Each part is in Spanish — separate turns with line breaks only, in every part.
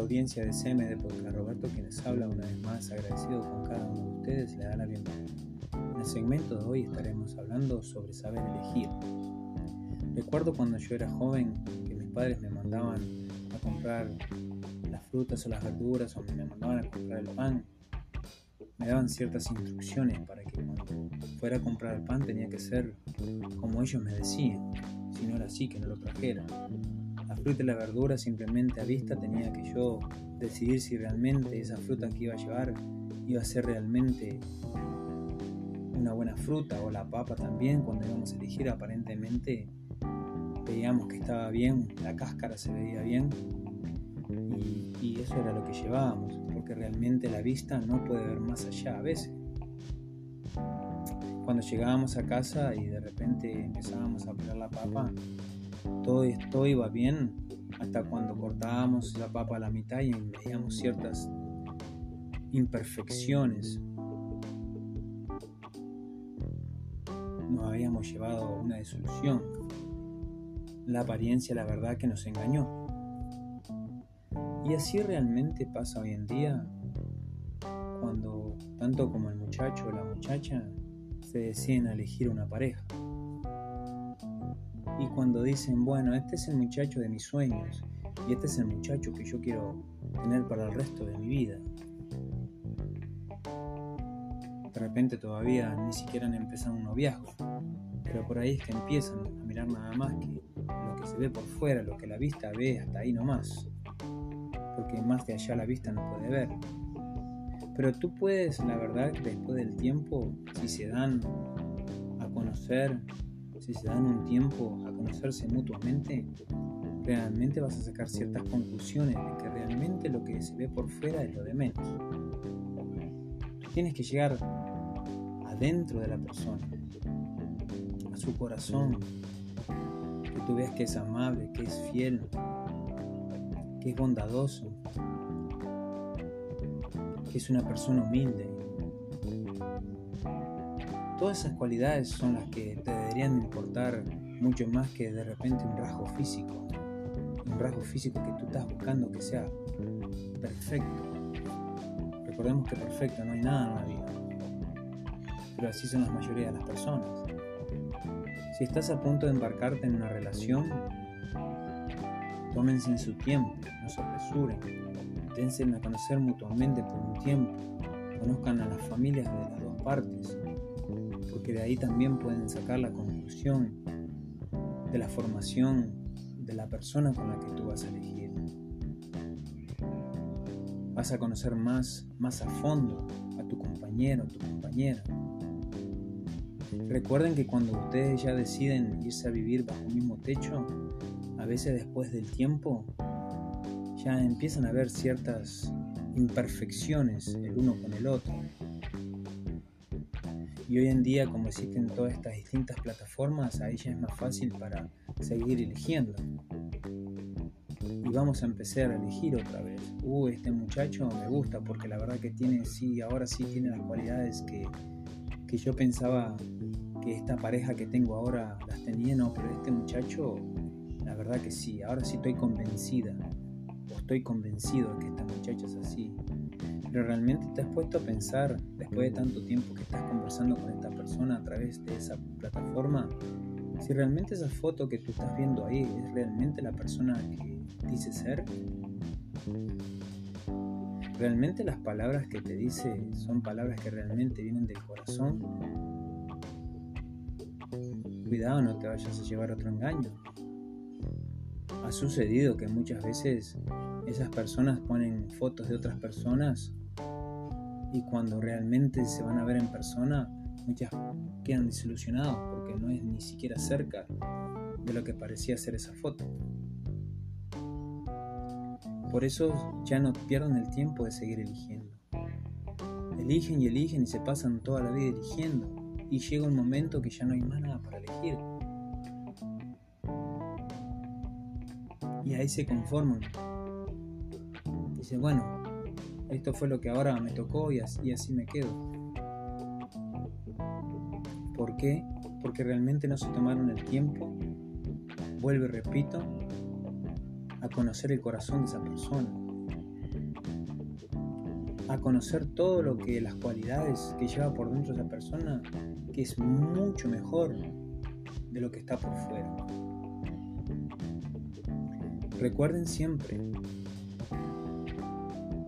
audiencia de CM de Roberto, quienes habla una vez más agradecido con cada uno de ustedes, le da la bienvenida. En el segmento de hoy estaremos hablando sobre saber elegir. Recuerdo cuando yo era joven que mis padres me mandaban a comprar las frutas o las verduras o me mandaban a comprar el pan. Me daban ciertas instrucciones para que cuando fuera a comprar el pan tenía que ser como ellos me decían, si no era así que no lo trajera la fruta y la verdura simplemente a vista tenía que yo decidir si realmente esa fruta que iba a llevar iba a ser realmente una buena fruta o la papa también cuando íbamos a elegir aparentemente veíamos que estaba bien, la cáscara se veía bien y, eso era lo que llevábamos porque realmente la vista no puede ver más allá a veces. Cuando llegábamos a casa y de repente empezábamos a pelar la papa todo esto iba bien hasta cuando cortábamos la papa a la mitad y veíamos ciertas imperfecciones. Nos habíamos llevado a una disolución. La apariencia, la verdad, que nos engañó. Y así realmente pasa hoy en día cuando tanto como el muchacho o la muchacha se deciden a elegir una pareja y cuando dicen, bueno, este es el muchacho de mis sueños y este es el muchacho que yo quiero tener para el resto de mi vida. De repente todavía ni siquiera han empezado un noviazgo, pero por ahí es que empiezan a mirar nada más que lo que se ve por fuera, lo que la vista ve hasta ahí nomás, porque más de allá la vista no puede ver. Pero tú puedes, la verdad, después del tiempo, si se dan a conocer si se dan un tiempo a conocerse mutuamente, realmente vas a sacar ciertas conclusiones de que realmente lo que se ve por fuera es lo de menos. Tienes que llegar adentro de la persona, a su corazón, que tú veas que es amable, que es fiel, que es bondadoso, que es una persona humilde, Todas esas cualidades son las que te deberían importar mucho más que de repente un rasgo físico. Un rasgo físico que tú estás buscando que sea perfecto. Recordemos que perfecto no hay nada en la vida. Pero así son la mayoría de las personas. Si estás a punto de embarcarte en una relación, tómense en su tiempo, no se apresuren. Dense a conocer mutuamente por un tiempo. Conozcan a las familias de las dos partes porque de ahí también pueden sacar la conclusión de la formación de la persona con la que tú vas a elegir. Vas a conocer más, más a fondo a tu compañero, tu compañera. Recuerden que cuando ustedes ya deciden irse a vivir bajo un mismo techo, a veces después del tiempo, ya empiezan a haber ciertas imperfecciones el uno con el otro. Y hoy en día, como existen todas estas distintas plataformas, ahí ya es más fácil para seguir eligiendo. Y vamos a empezar a elegir otra vez. Uh, este muchacho me gusta porque la verdad que tiene, sí, ahora sí tiene las cualidades que, que yo pensaba que esta pareja que tengo ahora las tenía, no, pero este muchacho, la verdad que sí, ahora sí estoy convencida, o estoy convencido de que esta muchacha es así. Pero realmente te has puesto a pensar, después de tanto tiempo que estás conversando con esta persona a través de esa plataforma, si realmente esa foto que tú estás viendo ahí es realmente la persona que dice ser. ¿Realmente las palabras que te dice son palabras que realmente vienen del corazón? Cuidado, no te vayas a llevar otro engaño. Ha sucedido que muchas veces esas personas ponen fotos de otras personas y cuando realmente se van a ver en persona, muchas quedan desilusionados porque no es ni siquiera cerca de lo que parecía ser esa foto. Por eso ya no pierden el tiempo de seguir eligiendo. Eligen y eligen y se pasan toda la vida eligiendo y llega un momento que ya no hay más nada para elegir. Y ahí se conforman. Dice, bueno, esto fue lo que ahora me tocó y así, me quedo. ¿Por qué? Porque realmente no se tomaron el tiempo, vuelvo y repito, a conocer el corazón de esa persona. a conocer todo lo que las cualidades que lleva por dentro esa persona, que es mucho mejor de lo que está por fuera. Recuerden siempre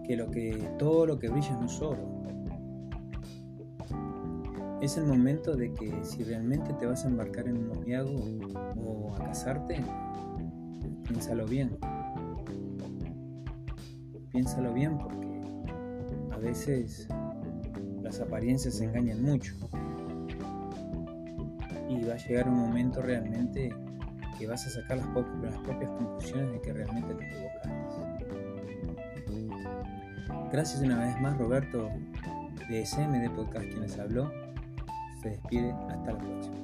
que, lo que todo lo que brilla no es oro. Es el momento de que si realmente te vas a embarcar en un noviazgo o a casarte, piénsalo bien. Piénsalo bien porque a veces las apariencias engañan mucho. Y va a llegar un momento realmente que vas a sacar las, las propias conclusiones de que realmente te equivocaste. Gracias una vez más Roberto de SMD Podcast quien les habló. Se despide. Hasta la próxima.